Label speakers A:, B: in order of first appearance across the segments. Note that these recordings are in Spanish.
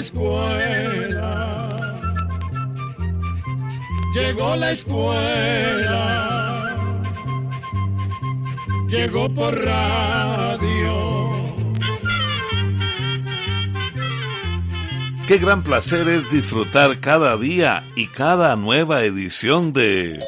A: escuela, llegó la escuela, llegó por radio.
B: Qué gran placer es disfrutar cada día y cada nueva edición de...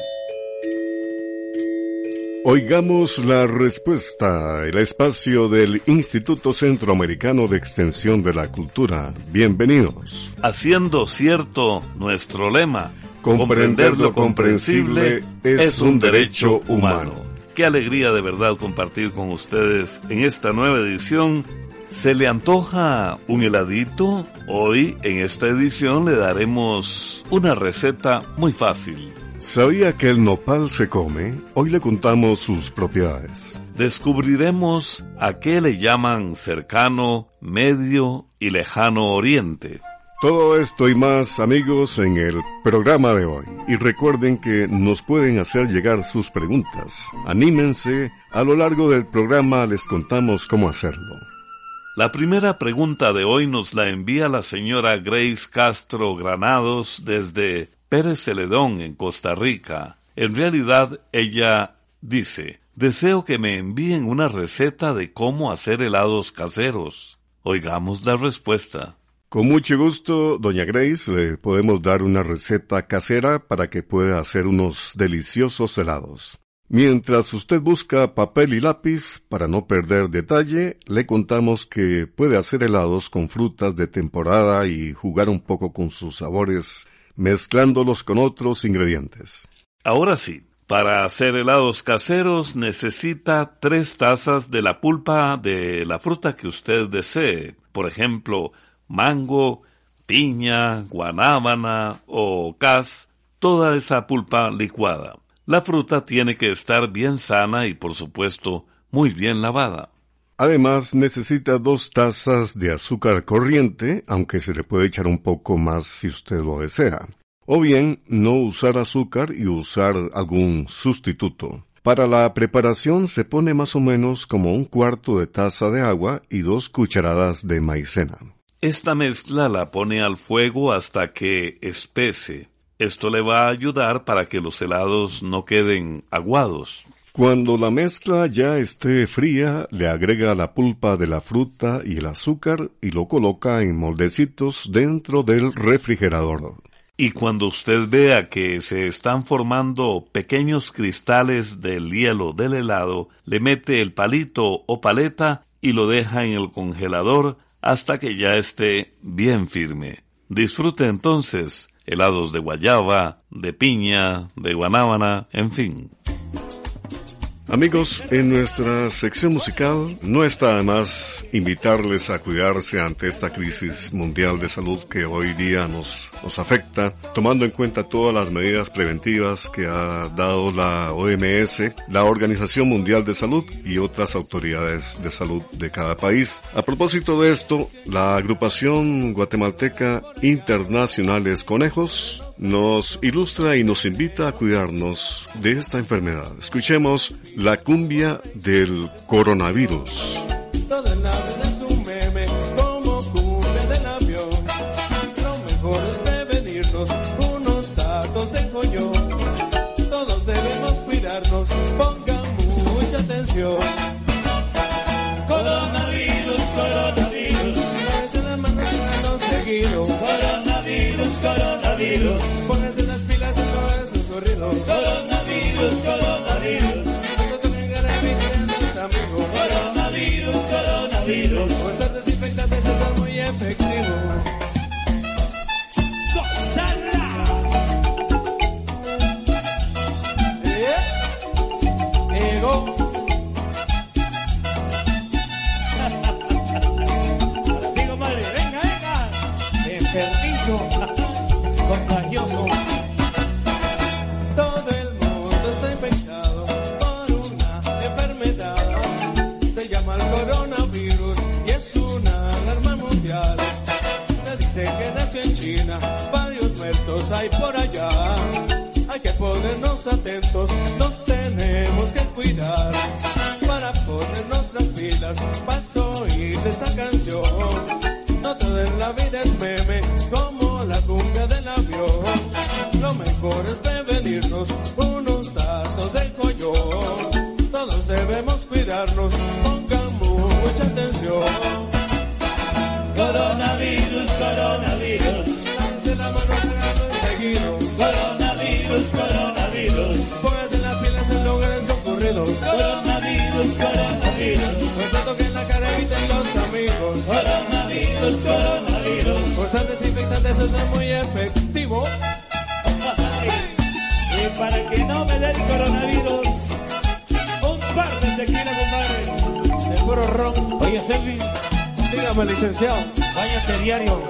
C: Oigamos la respuesta, el espacio del Instituto Centroamericano de Extensión de la Cultura. Bienvenidos.
B: Haciendo cierto nuestro lema,
C: comprender lo comprensible es un derecho humano.
B: Qué alegría de verdad compartir con ustedes en esta nueva edición. ¿Se le antoja un heladito? Hoy en esta edición le daremos una receta muy fácil.
C: ¿Sabía que el nopal se come? Hoy le contamos sus propiedades.
B: Descubriremos a qué le llaman cercano, medio y lejano oriente.
C: Todo esto y más, amigos, en el programa de hoy. Y recuerden que nos pueden hacer llegar sus preguntas. Anímense, a lo largo del programa les contamos cómo hacerlo.
B: La primera pregunta de hoy nos la envía la señora Grace Castro Granados desde Pérez Celedón en Costa Rica. En realidad ella dice, deseo que me envíen una receta de cómo hacer helados caseros. Oigamos la respuesta.
C: Con mucho gusto, doña Grace, le podemos dar una receta casera para que pueda hacer unos deliciosos helados. Mientras usted busca papel y lápiz para no perder detalle, le contamos que puede hacer helados con frutas de temporada y jugar un poco con sus sabores mezclándolos con otros ingredientes.
B: Ahora sí, para hacer helados caseros necesita tres tazas de la pulpa de la fruta que usted desee, por ejemplo, mango, piña, guanábana o cas, toda esa pulpa licuada. La fruta tiene que estar bien sana y por supuesto muy bien lavada.
C: Además necesita dos tazas de azúcar corriente, aunque se le puede echar un poco más si usted lo desea. O bien no usar azúcar y usar algún sustituto. Para la preparación se pone más o menos como un cuarto de taza de agua y dos cucharadas de maicena.
B: Esta mezcla la pone al fuego hasta que espese. Esto le va a ayudar para que los helados no queden aguados.
C: Cuando la mezcla ya esté fría, le agrega la pulpa de la fruta y el azúcar y lo coloca en moldecitos dentro del refrigerador.
B: Y cuando usted vea que se están formando pequeños cristales del hielo del helado, le mete el palito o paleta y lo deja en el congelador hasta que ya esté bien firme. Disfrute entonces helados de guayaba, de piña, de guanábana, en fin.
C: Amigos, en nuestra sección musical no está de más invitarles a cuidarse ante esta crisis mundial de salud que hoy día nos, nos afecta, tomando en cuenta todas las medidas preventivas que ha dado la OMS, la Organización Mundial de Salud y otras autoridades de salud de cada país. A propósito de esto, la agrupación guatemalteca Internacionales Conejos nos ilustra y nos invita a cuidarnos de esta enfermedad. Escuchemos la cumbia del coronavirus.
A: Coronavirus,
D: Pónganse eso es muy efectivo. Y para
A: que no me dé el coronavirus, un par de tequila, compadre.
D: De puro ron.
A: Oye, Selvi,
D: Dígame, licenciado.
A: váyate diario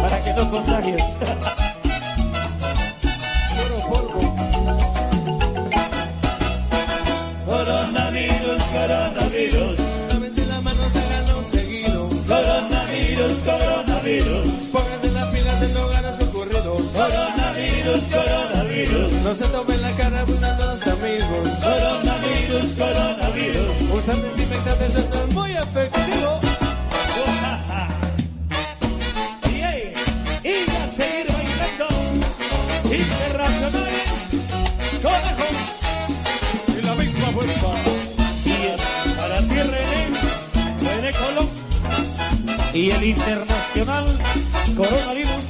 A: para que no contagies.
D: Puro polvo.
A: Coronavirus, coronavirus.
D: No se tomen la cara, los amigos.
A: Coronavirus, coronavirus.
D: Usar desinfectantes eso es muy efectivo.
A: Y, hey, y a seguir bailando. Internacionales, conejos.
D: Y la misma fuerza.
A: Y para ti, René, René Colón. Y el internacional coronavirus.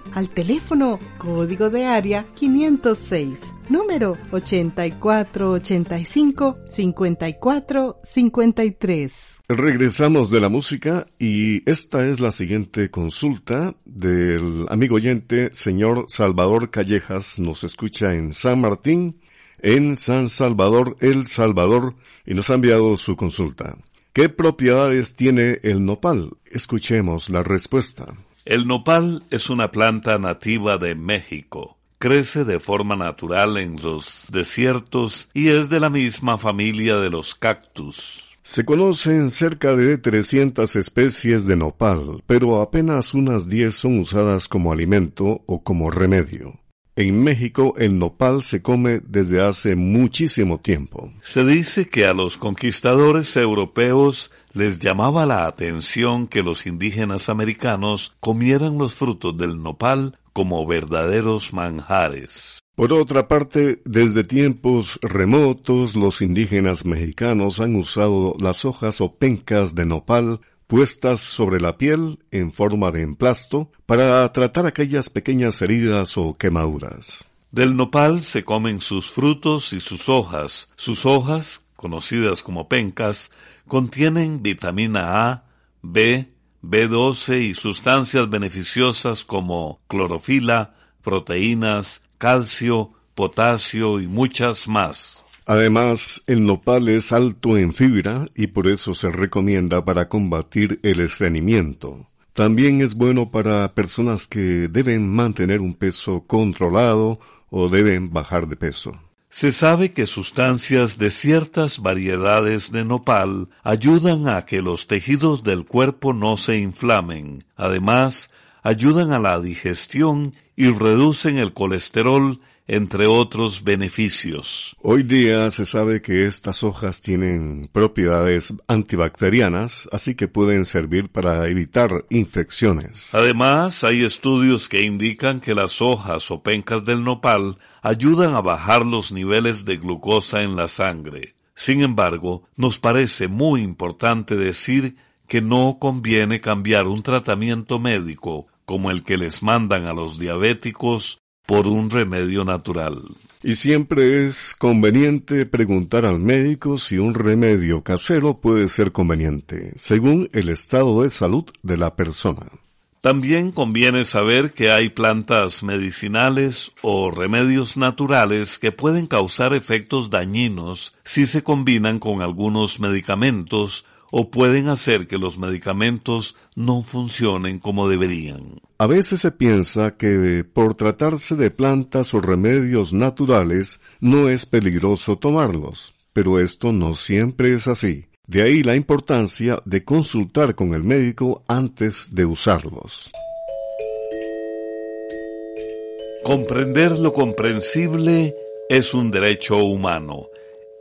E: al teléfono código de área 506, número 8485-5453.
C: Regresamos de la música y esta es la siguiente consulta del amigo oyente señor Salvador Callejas. Nos escucha en San Martín, en San Salvador, El Salvador, y nos ha enviado su consulta. ¿Qué propiedades tiene el nopal? Escuchemos la respuesta.
B: El nopal es una planta nativa de México. Crece de forma natural en los desiertos y es de la misma familia de los cactus.
C: Se conocen cerca de 300 especies de nopal, pero apenas unas 10 son usadas como alimento o como remedio. En México el nopal se come desde hace muchísimo tiempo.
B: Se dice que a los conquistadores europeos les llamaba la atención que los indígenas americanos comieran los frutos del nopal como verdaderos manjares.
C: Por otra parte, desde tiempos remotos los indígenas mexicanos han usado las hojas o pencas de nopal puestas sobre la piel en forma de emplasto para tratar aquellas pequeñas heridas o quemaduras.
B: Del nopal se comen sus frutos y sus hojas. Sus hojas, conocidas como pencas, contienen vitamina A, B, B12 y sustancias beneficiosas como clorofila, proteínas, calcio, potasio y muchas más.
C: Además, el nopal es alto en fibra y por eso se recomienda para combatir el estreñimiento. También es bueno para personas que deben mantener un peso controlado o deben bajar de peso.
B: Se sabe que sustancias de ciertas variedades de nopal ayudan a que los tejidos del cuerpo no se inflamen. Además, ayudan a la digestión y reducen el colesterol entre otros beneficios.
C: Hoy día se sabe que estas hojas tienen propiedades antibacterianas, así que pueden servir para evitar infecciones.
B: Además, hay estudios que indican que las hojas o pencas del nopal ayudan a bajar los niveles de glucosa en la sangre. Sin embargo, nos parece muy importante decir que no conviene cambiar un tratamiento médico como el que les mandan a los diabéticos por un remedio natural.
C: Y siempre es conveniente preguntar al médico si un remedio casero puede ser conveniente, según el estado de salud de la persona.
B: También conviene saber que hay plantas medicinales o remedios naturales que pueden causar efectos dañinos si se combinan con algunos medicamentos o pueden hacer que los medicamentos no funcionen como deberían.
C: A veces se piensa que por tratarse de plantas o remedios naturales no es peligroso tomarlos, pero esto no siempre es así. De ahí la importancia de consultar con el médico antes de usarlos.
B: Comprender lo comprensible es un derecho humano.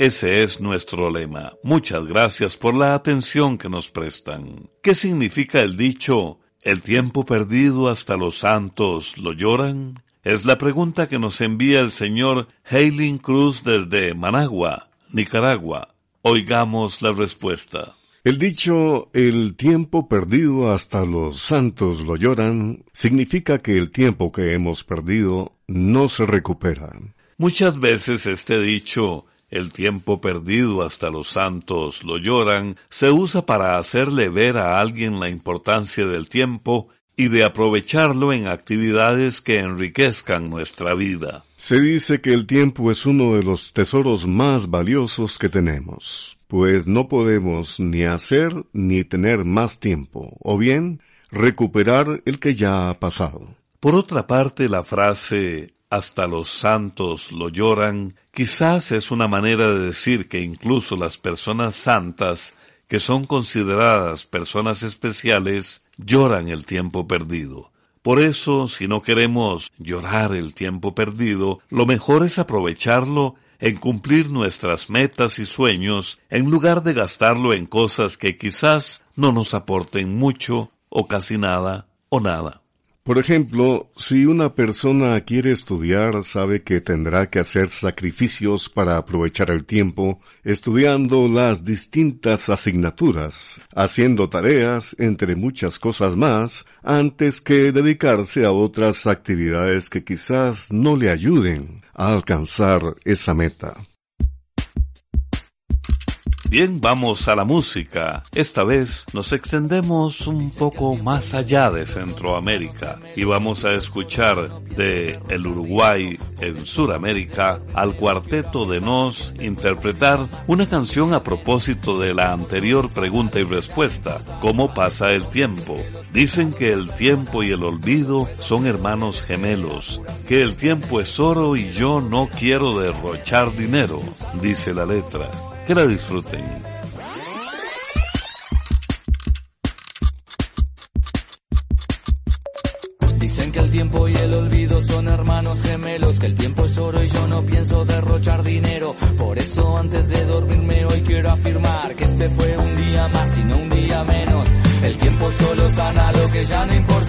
B: Ese es nuestro lema. Muchas gracias por la atención que nos prestan. ¿Qué significa el dicho el tiempo perdido hasta los santos lo lloran? Es la pregunta que nos envía el señor Hailing Cruz desde Managua, Nicaragua. Oigamos la respuesta.
C: El dicho el tiempo perdido hasta los santos lo lloran significa que el tiempo que hemos perdido no se recupera.
B: Muchas veces este dicho el tiempo perdido hasta los santos lo lloran, se usa para hacerle ver a alguien la importancia del tiempo y de aprovecharlo en actividades que enriquezcan nuestra vida.
C: Se dice que el tiempo es uno de los tesoros más valiosos que tenemos, pues no podemos ni hacer ni tener más tiempo, o bien recuperar el que ya ha pasado.
B: Por otra parte, la frase hasta los santos lo lloran, quizás es una manera de decir que incluso las personas santas, que son consideradas personas especiales, lloran el tiempo perdido. Por eso, si no queremos llorar el tiempo perdido, lo mejor es aprovecharlo en cumplir nuestras metas y sueños en lugar de gastarlo en cosas que quizás no nos aporten mucho o casi nada o nada.
C: Por ejemplo, si una persona quiere estudiar, sabe que tendrá que hacer sacrificios para aprovechar el tiempo, estudiando las distintas asignaturas, haciendo tareas, entre muchas cosas más, antes que dedicarse a otras actividades que quizás no le ayuden a alcanzar esa meta.
B: Bien, vamos a la música. Esta vez nos extendemos un poco más allá de Centroamérica y vamos a escuchar de el Uruguay en Suramérica al cuarteto de Nos interpretar una canción a propósito de la anterior pregunta y respuesta, ¿cómo pasa el tiempo? Dicen que el tiempo y el olvido son hermanos gemelos, que el tiempo es oro y yo no quiero derrochar dinero, dice la letra que la disfruten.
F: Dicen que el tiempo y el olvido son hermanos gemelos, que el tiempo es oro y yo no pienso derrochar dinero. Por eso antes de dormirme hoy quiero afirmar que este fue un día más y no un día menos. El tiempo solo sana lo que ya no importa.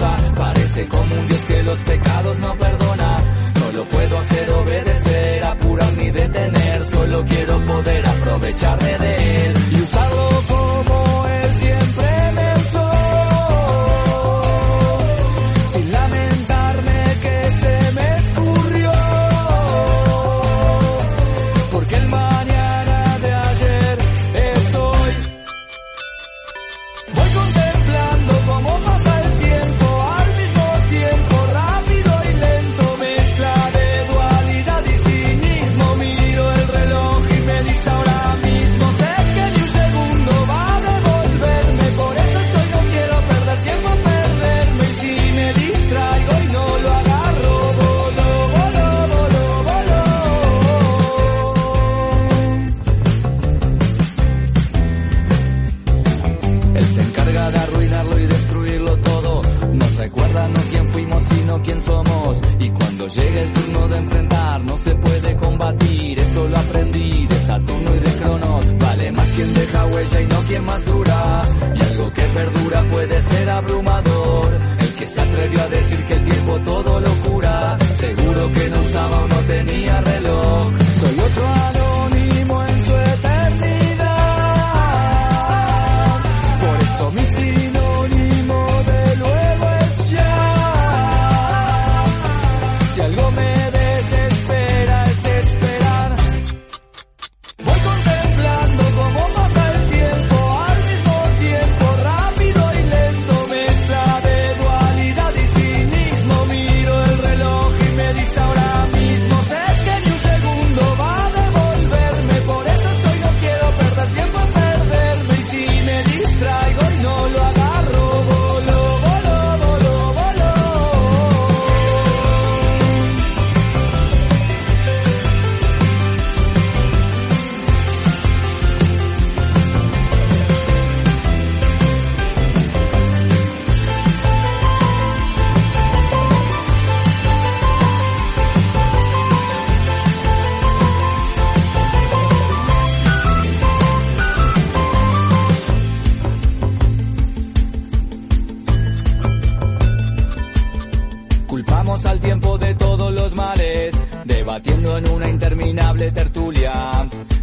F: Y algo que perdura puede ser abrumador. El que se atrevió a decir que el tiempo todo lo cura. Seguro que no usaba o no tenía reloj. Soy otro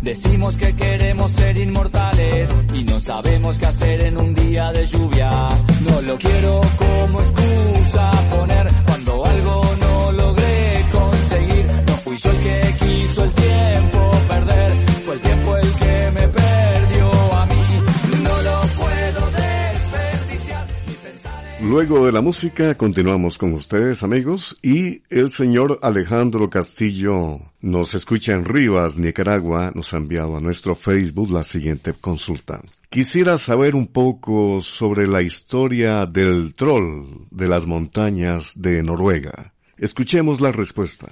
F: Decimos que queremos ser inmortales y no sabemos qué hacer en un día de lluvia. No lo quiero como excusa
C: Luego de la música continuamos con ustedes amigos y el señor Alejandro Castillo nos escucha en Rivas, Nicaragua, nos ha enviado a nuestro Facebook la siguiente consulta. Quisiera saber un poco sobre la historia del troll de las montañas de Noruega. Escuchemos la respuesta.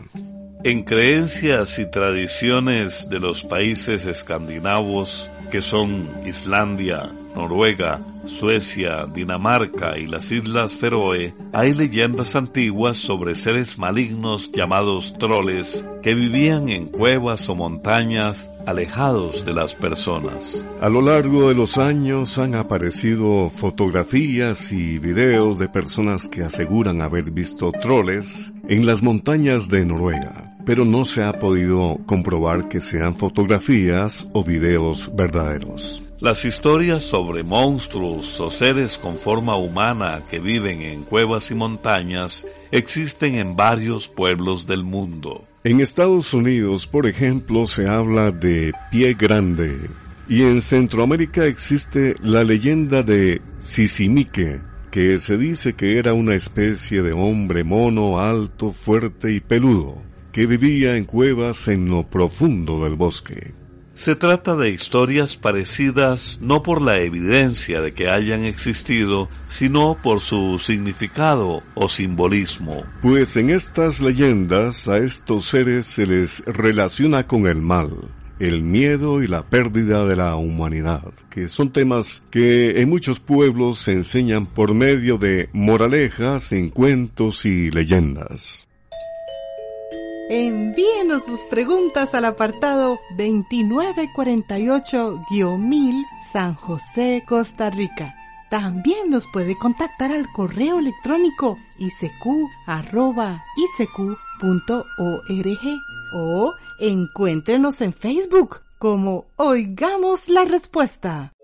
B: En creencias y tradiciones de los países escandinavos, que son Islandia, Noruega, Suecia, Dinamarca y las Islas Feroe, hay leyendas antiguas sobre seres malignos llamados troles que vivían en cuevas o montañas alejados de las personas.
C: A lo largo de los años han aparecido fotografías y videos de personas que aseguran haber visto troles en las montañas de Noruega, pero no se ha podido comprobar que sean fotografías o videos verdaderos.
B: Las historias sobre monstruos o seres con forma humana que viven en cuevas y montañas existen en varios pueblos del mundo.
C: En Estados Unidos, por ejemplo, se habla de pie grande. Y en Centroamérica existe la leyenda de Sisimique, que se dice que era una especie de hombre mono, alto, fuerte y peludo, que vivía en cuevas en lo profundo del bosque.
B: Se trata de historias parecidas no por la evidencia de que hayan existido, sino por su significado o simbolismo.
C: Pues en estas leyendas a estos seres se les relaciona con el mal, el miedo y la pérdida de la humanidad, que son temas que en muchos pueblos se enseñan por medio de moralejas en cuentos y leyendas.
E: Envíenos sus preguntas al apartado 2948-1000 San José, Costa Rica. También nos puede contactar al correo electrónico isq.org o encuéntrenos en Facebook como Oigamos la Respuesta.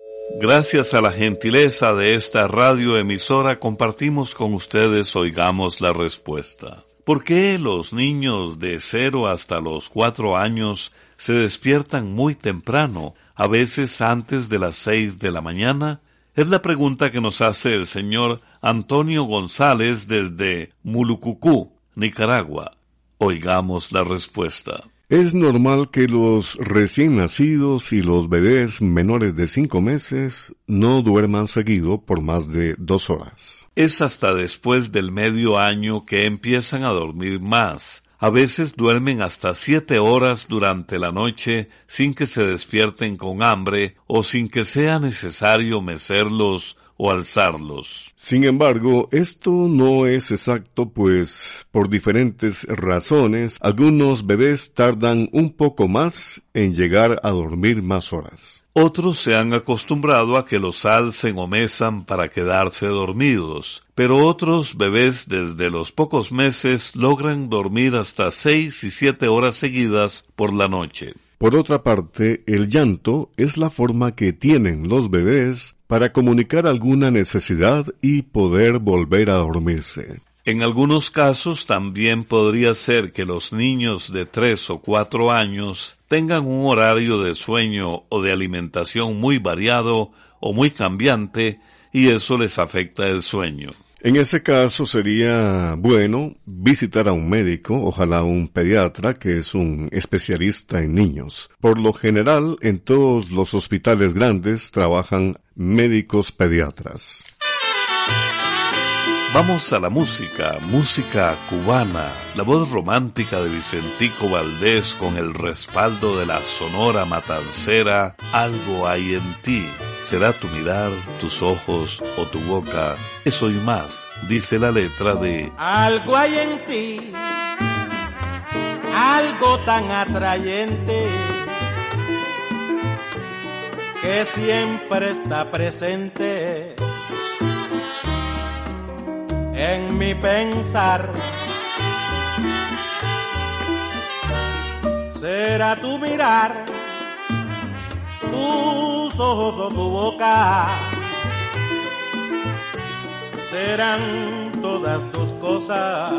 B: Gracias a la gentileza de esta radioemisora compartimos con ustedes Oigamos la Respuesta. ¿Por qué los niños de 0 hasta los 4 años se despiertan muy temprano, a veces antes de las 6 de la mañana? Es la pregunta que nos hace el señor Antonio González desde Mulucucú, Nicaragua. Oigamos la respuesta.
C: Es normal que los recién nacidos y los bebés menores de cinco meses no duerman seguido por más de dos horas.
B: Es hasta después del medio año que empiezan a dormir más. A veces duermen hasta siete horas durante la noche sin que se despierten con hambre o sin que sea necesario mecerlos o alzarlos.
C: Sin embargo, esto no es exacto, pues por diferentes razones, algunos bebés tardan un poco más en llegar a dormir más horas.
B: Otros se han acostumbrado a que los alcen o mesan para quedarse dormidos, pero otros bebés desde los pocos meses logran dormir hasta seis y siete horas seguidas por la noche.
C: Por otra parte, el llanto es la forma que tienen los bebés para comunicar alguna necesidad y poder volver a dormirse.
B: En algunos casos también podría ser que los niños de tres o cuatro años tengan un horario de sueño o de alimentación muy variado o muy cambiante y eso les afecta el sueño.
C: En ese caso sería bueno visitar a un médico, ojalá un pediatra que es un especialista en niños. Por lo general, en todos los hospitales grandes trabajan médicos pediatras.
B: Vamos a la música, música cubana, la voz romántica de Vicentico Valdés con el respaldo de la sonora matancera, algo hay en ti. Será tu mirar, tus ojos o tu boca, eso y más, dice la letra de
D: Algo hay en ti, algo tan atrayente que siempre está presente en mi pensar. Será tu mirar, tus ojos o tu boca. Serán todas tus cosas.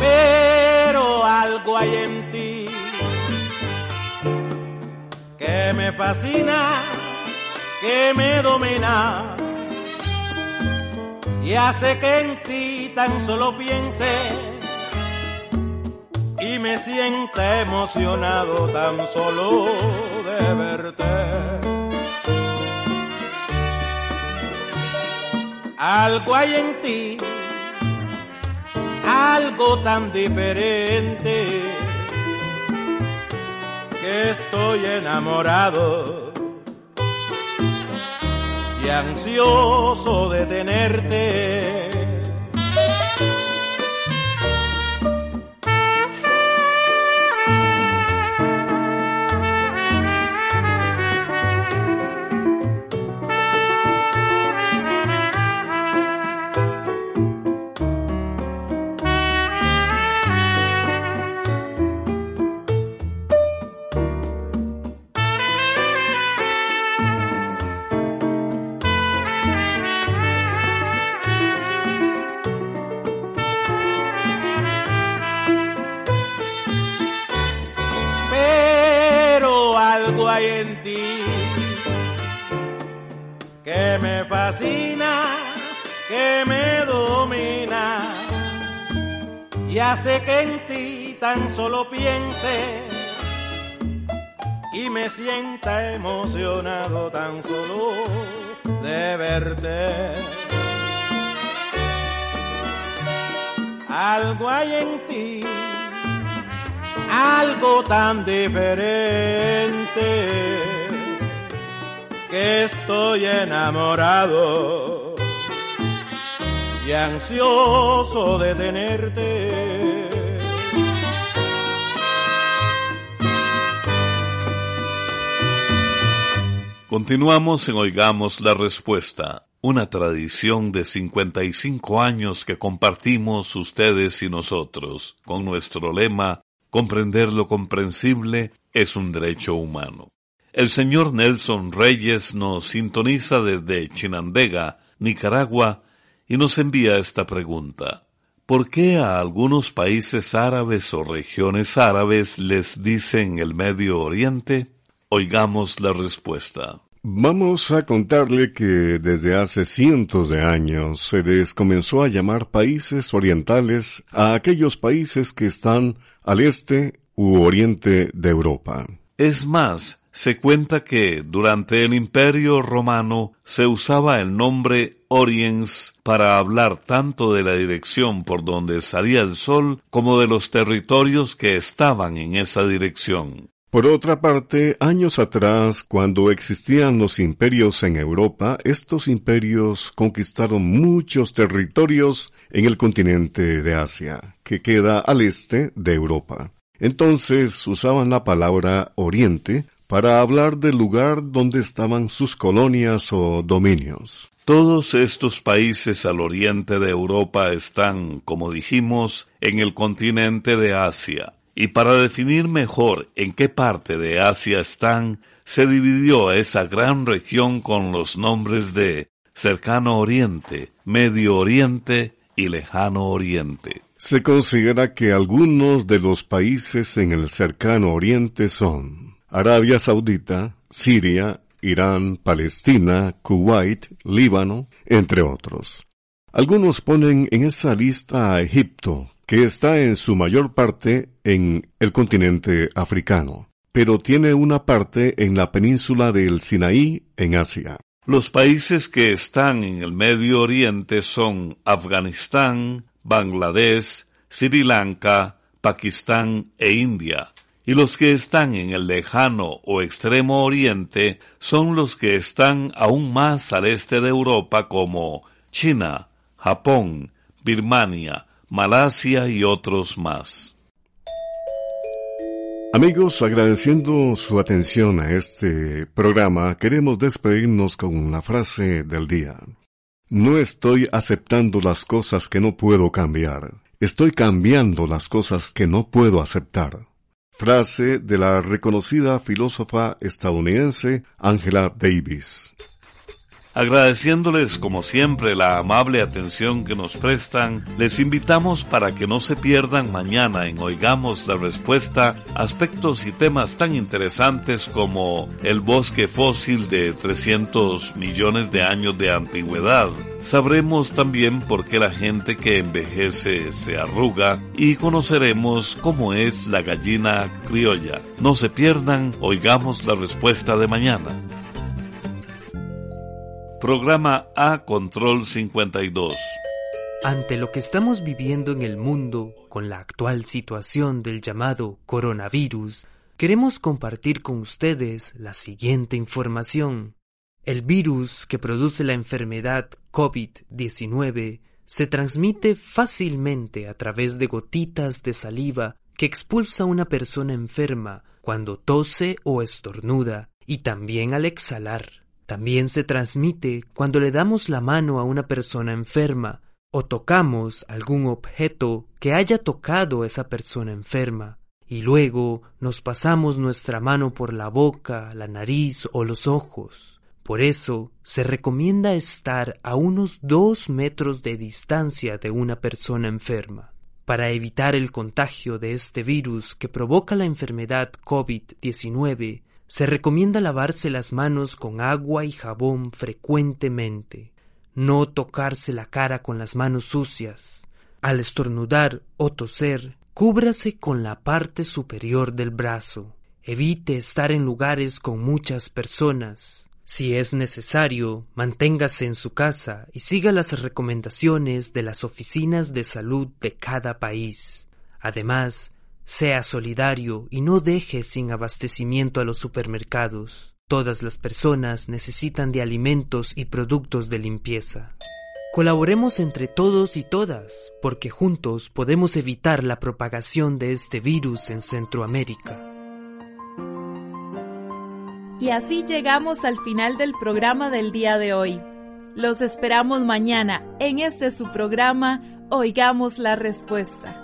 D: Pero algo hay en ti que me fascina, que me domina y hace que en ti tan solo piense y me sienta emocionado tan solo de verte. Algo hay en ti, algo tan diferente que estoy enamorado y ansioso de tenerte. Tan solo piense y me sienta emocionado tan solo de verte. Algo hay en ti, algo tan diferente que estoy enamorado y ansioso de tenerte.
B: Continuamos en Oigamos la Respuesta, una tradición de 55 años que compartimos ustedes y nosotros, con nuestro lema, comprender lo comprensible es un derecho humano. El señor Nelson Reyes nos sintoniza desde Chinandega, Nicaragua, y nos envía esta pregunta. ¿Por qué a algunos países árabes o regiones árabes les dicen el Medio Oriente? Oigamos la respuesta.
C: Vamos a contarle que desde hace cientos de años se les comenzó a llamar países orientales a aquellos países que están al este u oriente de Europa.
B: Es más, se cuenta que durante el Imperio Romano se usaba el nombre Oriens para hablar tanto de la dirección por donde salía el sol como de los territorios que estaban en esa dirección.
C: Por otra parte, años atrás, cuando existían los imperios en Europa, estos imperios conquistaron muchos territorios en el continente de Asia, que queda al este de Europa. Entonces usaban la palabra Oriente para hablar del lugar donde estaban sus colonias o dominios.
B: Todos estos países al oriente de Europa están, como dijimos, en el continente de Asia. Y para definir mejor en qué parte de Asia están, se dividió esa gran región con los nombres de Cercano Oriente, Medio Oriente y Lejano Oriente.
C: Se considera que algunos de los países en el Cercano Oriente son Arabia Saudita, Siria, Irán, Palestina, Kuwait, Líbano, entre otros. Algunos ponen en esa lista a Egipto, que está en su mayor parte en el continente africano, pero tiene una parte en la península del Sinaí en Asia.
B: Los países que están en el Medio Oriente son Afganistán, Bangladesh, Sri Lanka, Pakistán e India. Y los que están en el lejano o extremo oriente son los que están aún más al este de Europa como China, Japón, Birmania, Malasia y otros más.
C: Amigos, agradeciendo su atención a este programa, queremos despedirnos con la frase del día. No estoy aceptando las cosas que no puedo cambiar, estoy cambiando las cosas que no puedo aceptar. Frase de la reconocida filósofa estadounidense Angela Davis
B: agradeciéndoles como siempre la amable atención que nos prestan, les invitamos para que no se pierdan mañana en Oigamos la Respuesta aspectos y temas tan interesantes como el bosque fósil de 300 millones de años de antigüedad. Sabremos también por qué la gente que envejece se arruga y conoceremos cómo es la gallina criolla. No se pierdan, oigamos la respuesta de mañana. Programa A Control 52.
G: Ante lo que estamos viviendo en el mundo con la actual situación del llamado coronavirus, queremos compartir con ustedes la siguiente información. El virus que produce la enfermedad COVID-19 se transmite fácilmente a través de gotitas de saliva que expulsa una persona enferma cuando tose o estornuda y también al exhalar. También se transmite cuando le damos la mano a una persona enferma o tocamos algún objeto que haya tocado a esa persona enferma y luego nos pasamos nuestra mano por la boca, la nariz o los ojos. Por eso se recomienda estar a unos dos metros de distancia de una persona enferma. Para evitar el contagio de este virus que provoca la enfermedad COVID-19, se recomienda lavarse las manos con agua y jabón frecuentemente, no tocarse la cara con las manos sucias. Al estornudar o toser, cúbrase con la parte superior del brazo. Evite estar en lugares con muchas personas. Si es necesario, manténgase en su casa y siga las recomendaciones de las oficinas de salud de cada país. Además, sea solidario y no deje sin abastecimiento a los supermercados. Todas las personas necesitan de alimentos y productos de limpieza. Colaboremos entre todos y todas, porque juntos podemos evitar la propagación de este virus en Centroamérica.
H: Y así llegamos al final del programa del día de hoy. Los esperamos mañana en este su programa Oigamos la Respuesta.